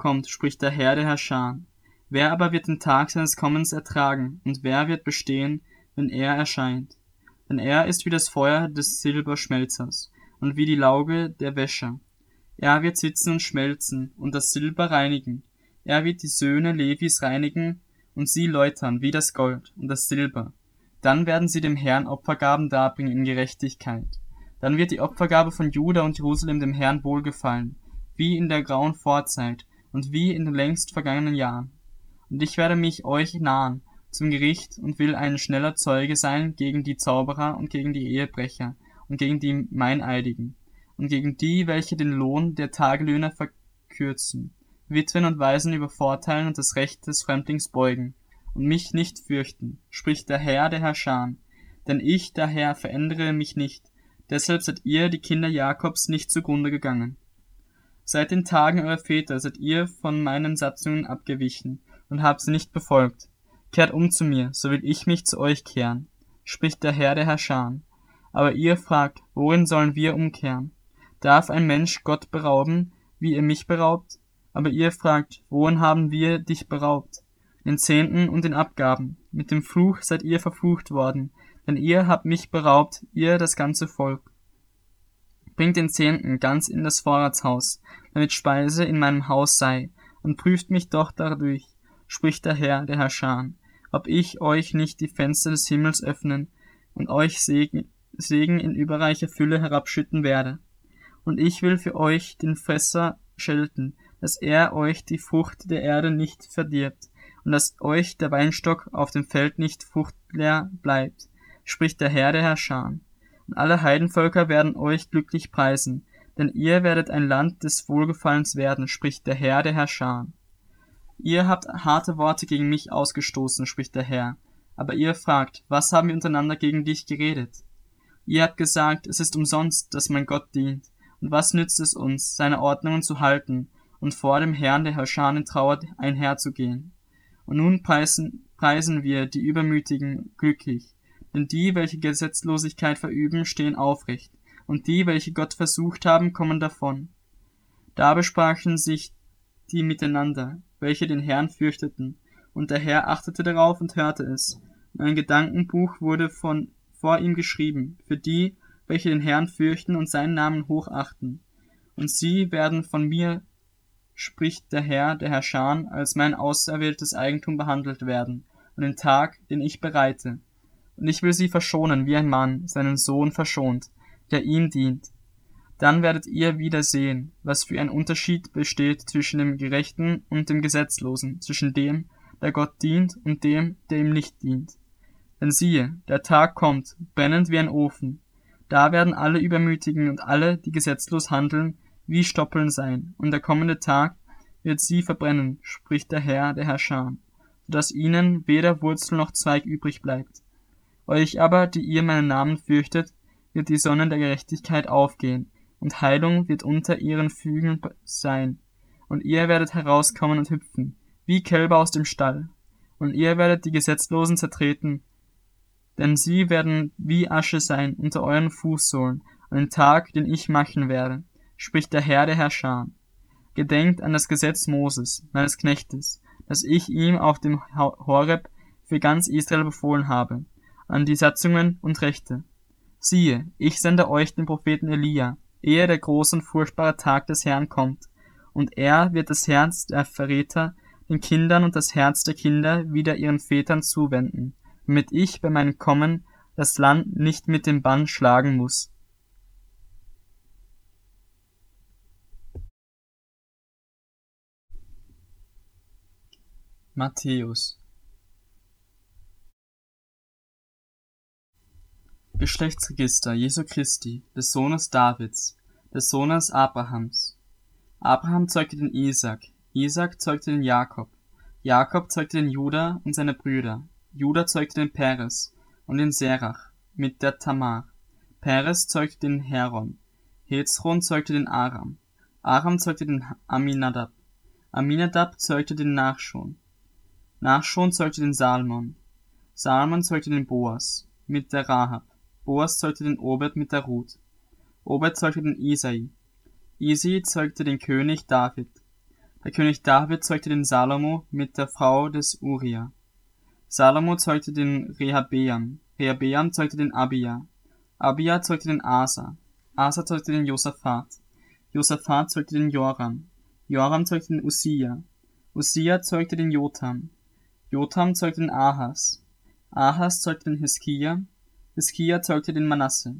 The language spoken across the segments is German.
kommt, spricht der Herr der Herrscher. Wer aber wird den Tag seines Kommens ertragen, und wer wird bestehen, wenn er erscheint? Denn er ist wie das Feuer des Silberschmelzers und wie die Lauge der Wäscher. Er wird sitzen und schmelzen und das Silber reinigen. Er wird die Söhne Levis reinigen und sie läutern wie das Gold und das Silber. Dann werden sie dem Herrn Opfergaben darbringen in Gerechtigkeit. Dann wird die Opfergabe von Juda und Jerusalem dem Herrn wohlgefallen, wie in der grauen Vorzeit und wie in den längst vergangenen Jahren. Und ich werde mich euch nahen zum Gericht und will ein schneller Zeuge sein gegen die Zauberer und gegen die Ehebrecher und gegen die Meineidigen und gegen die, welche den Lohn der Tagelöhner verkürzen, Witwen und Waisen übervorteilen und das Recht des Fremdlings beugen und mich nicht fürchten, spricht der Herr der Herrscher. Denn ich, der Herr, verändere mich nicht, deshalb seid ihr, die Kinder Jakobs, nicht zugrunde gegangen. Seit den Tagen eurer Väter seid ihr von meinen Satzungen abgewichen und habt sie nicht befolgt. Kehrt um zu mir, so will ich mich zu euch kehren, spricht der Herr der Herrscher. Aber ihr fragt, worin sollen wir umkehren? Darf ein Mensch Gott berauben, wie ihr mich beraubt? Aber ihr fragt, worin haben wir dich beraubt? Den Zehnten und den Abgaben. Mit dem Fluch seid ihr verflucht worden, denn ihr habt mich beraubt, ihr das ganze Volk. Bringt den Zehnten ganz in das Vorratshaus, damit Speise in meinem Haus sei, und prüft mich doch dadurch, spricht der Herr, der Herrscher, ob ich euch nicht die Fenster des Himmels öffnen und euch Segen, Segen in überreicher Fülle herabschütten werde. Und ich will für euch den Fresser schelten, dass er euch die Frucht der Erde nicht verdirbt, und dass euch der Weinstock auf dem Feld nicht fruchtleer bleibt, spricht der Herr der Herrscher. Und alle Heidenvölker werden euch glücklich preisen, denn ihr werdet ein Land des Wohlgefallens werden, spricht der Herr der Herrscher. Ihr habt harte Worte gegen mich ausgestoßen, spricht der Herr. Aber ihr fragt, was haben wir untereinander gegen dich geredet? Ihr habt gesagt, es ist umsonst, dass man Gott dient. Und was nützt es uns, seine Ordnungen zu halten und vor dem Herrn der Herrscher in Trauer einherzugehen? Und nun preisen, preisen wir die Übermütigen glücklich, denn die, welche Gesetzlosigkeit verüben, stehen aufrecht, und die, welche Gott versucht haben, kommen davon. Da besprachen sich die miteinander, welche den Herrn fürchteten, und der Herr achtete darauf und hörte es. Und ein Gedankenbuch wurde von vor ihm geschrieben, für die, welche den Herrn fürchten und seinen Namen hochachten. Und sie werden von mir spricht der Herr, der Herrscher, als mein auserwähltes Eigentum behandelt werden, an den Tag, den ich bereite. Und ich will sie verschonen, wie ein Mann seinen Sohn verschont, der ihm dient. Dann werdet ihr wieder sehen, was für ein Unterschied besteht zwischen dem Gerechten und dem Gesetzlosen, zwischen dem, der Gott dient, und dem, der ihm nicht dient. Denn siehe, der Tag kommt, brennend wie ein Ofen. Da werden alle Übermütigen und alle, die gesetzlos handeln, wie Stoppeln sein, und der kommende Tag wird sie verbrennen, spricht der Herr, der Herrscher, so dass ihnen weder Wurzel noch Zweig übrig bleibt. Euch aber, die ihr meinen Namen fürchtet, wird die Sonne der Gerechtigkeit aufgehen, und Heilung wird unter ihren Fügen sein, und ihr werdet herauskommen und hüpfen, wie Kälber aus dem Stall, und ihr werdet die Gesetzlosen zertreten, denn sie werden wie Asche sein unter euren Fußsohlen an den Tag, den ich machen werde spricht der Herr der Herrscher. Gedenkt an das Gesetz Moses, meines Knechtes, das ich ihm auf dem Horeb für ganz Israel befohlen habe, an die Satzungen und Rechte. Siehe, ich sende euch den Propheten Elia, ehe der große und furchtbare Tag des Herrn kommt, und er wird das Herz der Verräter den Kindern und das Herz der Kinder wieder ihren Vätern zuwenden, damit ich bei meinem Kommen das Land nicht mit dem Bann schlagen muss. Matthäus Geschlechtsregister Jesu Christi, des Sohnes Davids, des Sohnes Abrahams. Abraham zeugte den Isaac, Isaac zeugte den Jakob, Jakob zeugte den Judah und seine Brüder, Judah zeugte den Peres und den Serach mit der Tamar, Peres zeugte den Heron, Hezron zeugte den Aram, Aram zeugte den Aminadab, Aminadab zeugte den Nachschon, Nachschon zeugte den Salmon. Salmon zeugte den Boas mit der Rahab. Boas zeugte den Obed mit der Ruth. Obed zeugte den Isai. Isai zeugte den König David. Der König David zeugte den Salomo mit der Frau des Uriah. Salomo zeugte den Rehabeam. Rehabeam zeugte den Abia. Abia zeugte den Asa. Asa zeugte den Josaphat. Josaphat zeugte den Joram. Joram zeugte den Usia. Usia zeugte den Jotam. Jotam zeugte den Ahas. Ahas zeugte den Hiskia. Hiskia zeugte den Manasse.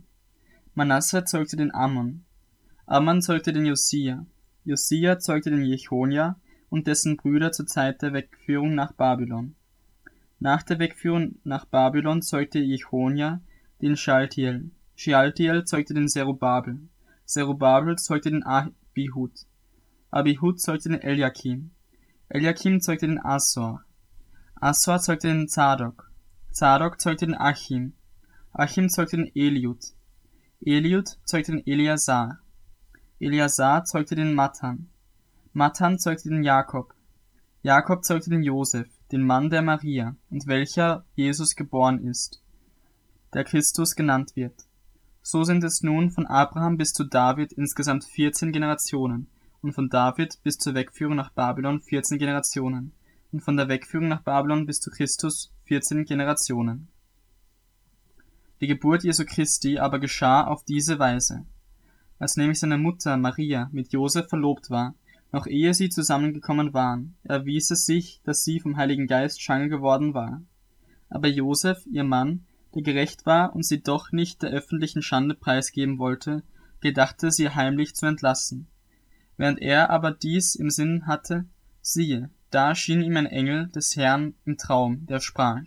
Manasse zeugte den Ammon. Ammon zeugte den Josia. Josia zeugte den Jechonia und dessen Brüder zur Zeit der Wegführung nach Babylon. Nach der Wegführung nach Babylon zeugte Jechonia den Schaltiel. Schaltiel zeugte den Zerubabel. Zerubabel zeugte den Abihud. Abihud zeugte den Eliakim. Eliakim zeugte den Asor. Asor zeugte den Zadok. Zadok zeugte den Achim. Achim zeugte den Eliud. Eliud zeugte den Eliasar. Eliasar zeugte den Matan. Matan zeugte den Jakob. Jakob zeugte den Josef, den Mann der Maria, und welcher Jesus geboren ist, der Christus genannt wird. So sind es nun von Abraham bis zu David insgesamt 14 Generationen, und von David bis zur Wegführung nach Babylon 14 Generationen, und von der Wegführung nach Babylon bis zu Christus 14 Generationen. Die Geburt Jesu Christi aber geschah auf diese Weise. Als nämlich seine Mutter Maria mit Josef verlobt war, noch ehe sie zusammengekommen waren, erwies es sich, dass sie vom Heiligen Geist schwanger geworden war. Aber Josef, ihr Mann, der gerecht war und sie doch nicht der öffentlichen Schande preisgeben wollte, gedachte sie heimlich zu entlassen. Während er aber dies im Sinn hatte, siehe, da schien ihm ein Engel des Herrn im Traum, der sprach,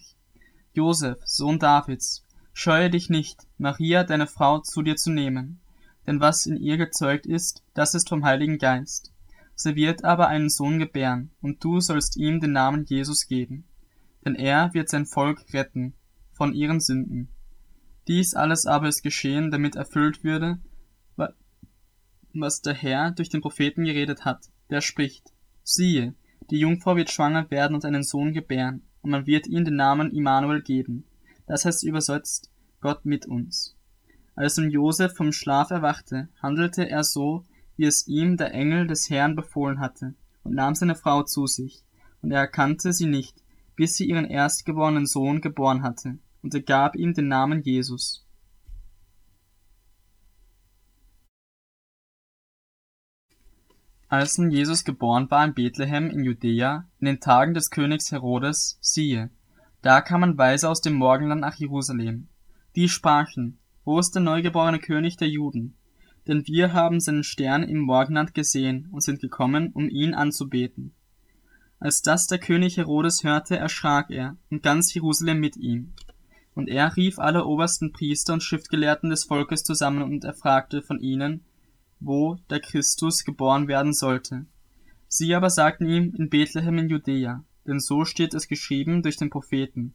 Josef, Sohn Davids, scheue dich nicht, Maria, deine Frau, zu dir zu nehmen, denn was in ihr gezeugt ist, das ist vom Heiligen Geist. Sie wird aber einen Sohn gebären, und du sollst ihm den Namen Jesus geben, denn er wird sein Volk retten von ihren Sünden. Dies alles aber ist geschehen, damit erfüllt würde, was der Herr durch den Propheten geredet hat, der spricht, siehe, die Jungfrau wird schwanger werden und einen Sohn gebären, und man wird ihm den Namen Immanuel geben. Das heißt übersetzt Gott mit uns. Als nun Josef vom Schlaf erwachte, handelte er so, wie es ihm der Engel des Herrn befohlen hatte, und nahm seine Frau zu sich, und er erkannte sie nicht, bis sie ihren erstgeborenen Sohn geboren hatte, und er gab ihm den Namen Jesus. Als nun Jesus geboren war in Bethlehem in Judäa, in den Tagen des Königs Herodes, siehe, da kamen Weise aus dem Morgenland nach Jerusalem. Die sprachen, wo ist der neugeborene König der Juden? Denn wir haben seinen Stern im Morgenland gesehen und sind gekommen, um ihn anzubeten. Als das der König Herodes hörte, erschrak er, und ganz Jerusalem mit ihm. Und er rief alle obersten Priester und Schriftgelehrten des Volkes zusammen und erfragte von ihnen, wo der Christus geboren werden sollte. Sie aber sagten ihm in Bethlehem in Judäa, denn so steht es geschrieben durch den Propheten.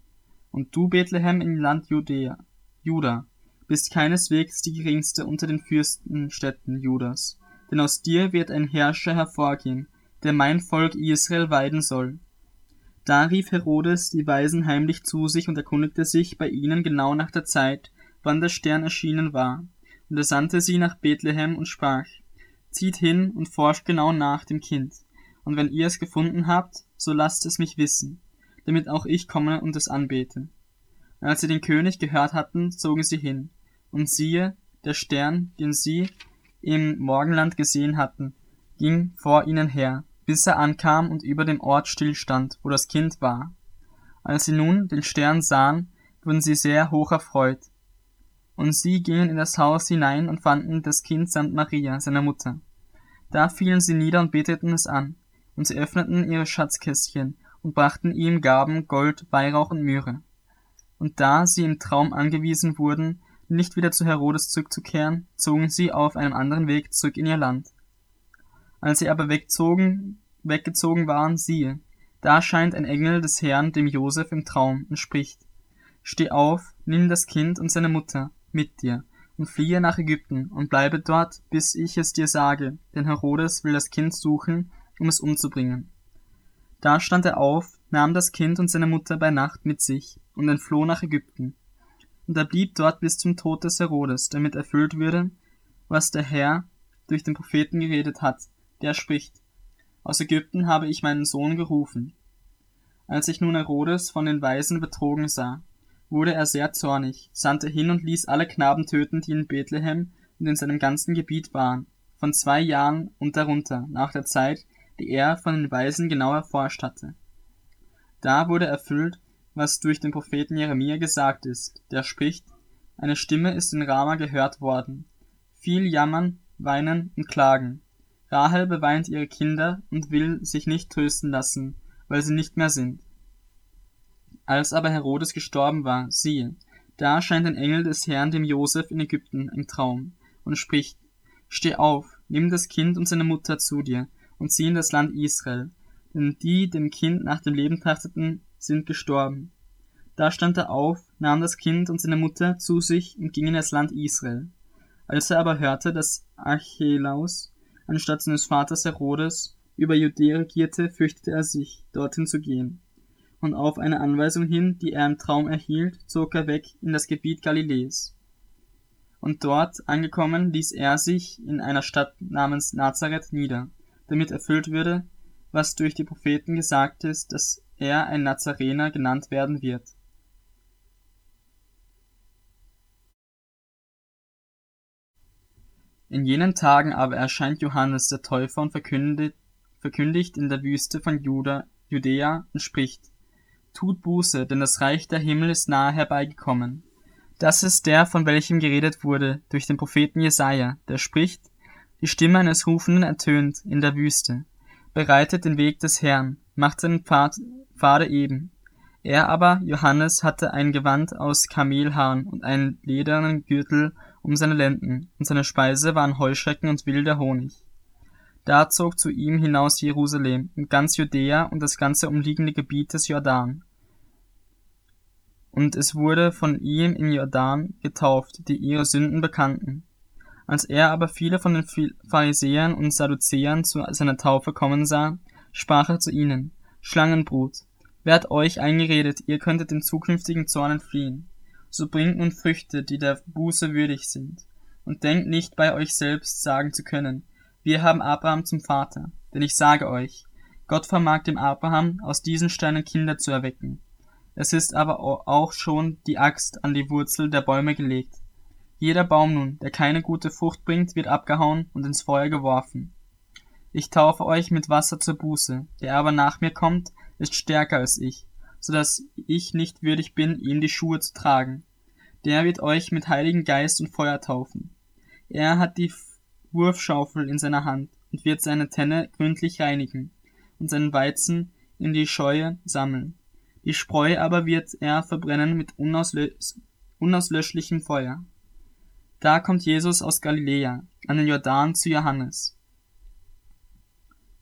Und du, Bethlehem im Land Judäa, Juda, bist keineswegs die geringste unter den Fürstenstädten Judas, denn aus dir wird ein Herrscher hervorgehen, der mein Volk Israel weiden soll. Da rief Herodes die Weisen heimlich zu sich und erkundigte sich bei ihnen genau nach der Zeit, wann der Stern erschienen war. Und er sandte sie nach Bethlehem und sprach, Zieht hin und forscht genau nach dem Kind. Und wenn ihr es gefunden habt, so lasst es mich wissen, damit auch ich komme und es anbete. Und als sie den König gehört hatten, zogen sie hin. Und siehe, der Stern, den sie im Morgenland gesehen hatten, ging vor ihnen her, bis er ankam und über dem Ort stillstand, wo das Kind war. Als sie nun den Stern sahen, wurden sie sehr hoch erfreut. Und sie gingen in das Haus hinein und fanden das Kind samt Maria, seiner Mutter. Da fielen sie nieder und beteten es an, und sie öffneten ihre Schatzkästchen und brachten ihm Gaben, Gold, Weihrauch und Myrrhe. Und da sie im Traum angewiesen wurden, nicht wieder zu Herodes zurückzukehren, zogen sie auf einem anderen Weg zurück in ihr Land. Als sie aber wegzogen, weggezogen waren, siehe, da scheint ein Engel des Herrn dem Josef im Traum und spricht, Steh auf, nimm das Kind und seine Mutter mit dir und fliehe nach Ägypten und bleibe dort, bis ich es dir sage, denn Herodes will das Kind suchen, um es umzubringen. Da stand er auf, nahm das Kind und seine Mutter bei Nacht mit sich und entfloh nach Ägypten. Und er blieb dort bis zum Tod des Herodes, damit erfüllt würde, was der Herr durch den Propheten geredet hat, der spricht, aus Ägypten habe ich meinen Sohn gerufen. Als sich nun Herodes von den Weisen betrogen sah, wurde er sehr zornig, sandte hin und ließ alle Knaben töten, die in Bethlehem und in seinem ganzen Gebiet waren, von zwei Jahren und darunter, nach der Zeit, die er von den Weisen genau erforscht hatte. Da wurde erfüllt, was durch den Propheten Jeremia gesagt ist, der spricht, eine Stimme ist in Rama gehört worden, viel Jammern, Weinen und Klagen. Rahel beweint ihre Kinder und will sich nicht trösten lassen, weil sie nicht mehr sind. Als aber Herodes gestorben war, siehe, da erscheint ein Engel des Herrn dem Josef in Ägypten im Traum und spricht, Steh auf, nimm das Kind und seine Mutter zu dir und zieh in das Land Israel, denn die dem Kind nach dem Leben trachteten, sind gestorben. Da stand er auf, nahm das Kind und seine Mutter zu sich und ging in das Land Israel. Als er aber hörte, dass Archelaus anstatt seines Vaters Herodes über Judäa regierte, fürchtete er sich, dorthin zu gehen. Und auf eine Anweisung hin, die er im Traum erhielt, zog er weg in das Gebiet Galiläs. Und dort angekommen ließ er sich in einer Stadt namens Nazareth nieder, damit erfüllt würde, was durch die Propheten gesagt ist, dass er ein Nazarener genannt werden wird. In jenen Tagen aber erscheint Johannes der Täufer und verkündigt, verkündigt in der Wüste von Juda, Judäa und spricht, Tut Buße, denn das Reich der Himmel ist nahe herbeigekommen. Das ist der, von welchem geredet wurde durch den Propheten Jesaja, der spricht, die Stimme eines Rufenden ertönt in der Wüste, bereitet den Weg des Herrn, macht seinen Pfad, Pfade eben. Er aber, Johannes, hatte ein Gewand aus Kamelhaaren und einen ledernen Gürtel um seine Lenden, und seine Speise waren Heuschrecken und wilder Honig. Da zog zu ihm hinaus Jerusalem und ganz Judäa und das ganze umliegende Gebiet des Jordan. Und es wurde von ihm im Jordan getauft, die ihre Sünden bekannten. Als er aber viele von den Pharisäern und Sadduzäern zu seiner Taufe kommen sah, sprach er zu ihnen, Schlangenbrut, wer hat euch eingeredet, ihr könntet dem zukünftigen Zorn entfliehen? so bringt nun Früchte, die der Buße würdig sind. Und denkt nicht bei euch selbst sagen zu können, wir haben Abraham zum Vater. Denn ich sage euch, Gott vermag dem Abraham aus diesen Steinen Kinder zu erwecken. Es ist aber auch schon die Axt an die Wurzel der Bäume gelegt. Jeder Baum nun, der keine gute Frucht bringt, wird abgehauen und ins Feuer geworfen. Ich taufe euch mit Wasser zur Buße, der aber nach mir kommt, ist stärker als ich, so dass ich nicht würdig bin, ihm die Schuhe zu tragen. Der wird euch mit Heiligen Geist und Feuer taufen. Er hat die Wurfschaufel in seiner Hand und wird seine Tenne gründlich reinigen und seinen Weizen in die Scheue sammeln. Die Spreu aber wird er verbrennen mit unauslö unauslöschlichem Feuer. Da kommt Jesus aus Galiläa an den Jordan zu Johannes,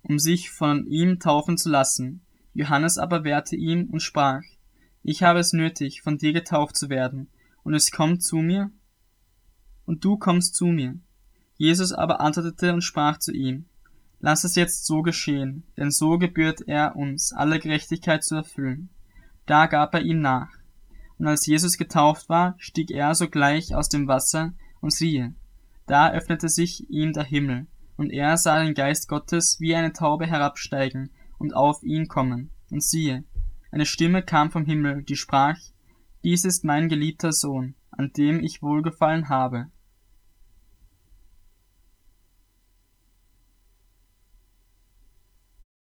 um sich von ihm taufen zu lassen. Johannes aber wehrte ihm und sprach, ich habe es nötig, von dir getauft zu werden, und es kommt zu mir? Und du kommst zu mir. Jesus aber antwortete und sprach zu ihm, Lass es jetzt so geschehen, denn so gebührt er uns, alle Gerechtigkeit zu erfüllen. Da gab er ihm nach. Und als Jesus getauft war, stieg er sogleich aus dem Wasser, und siehe, da öffnete sich ihm der Himmel, und er sah den Geist Gottes wie eine Taube herabsteigen und auf ihn kommen. Und siehe, eine Stimme kam vom Himmel, die sprach, Dies ist mein geliebter Sohn, an dem ich wohlgefallen habe.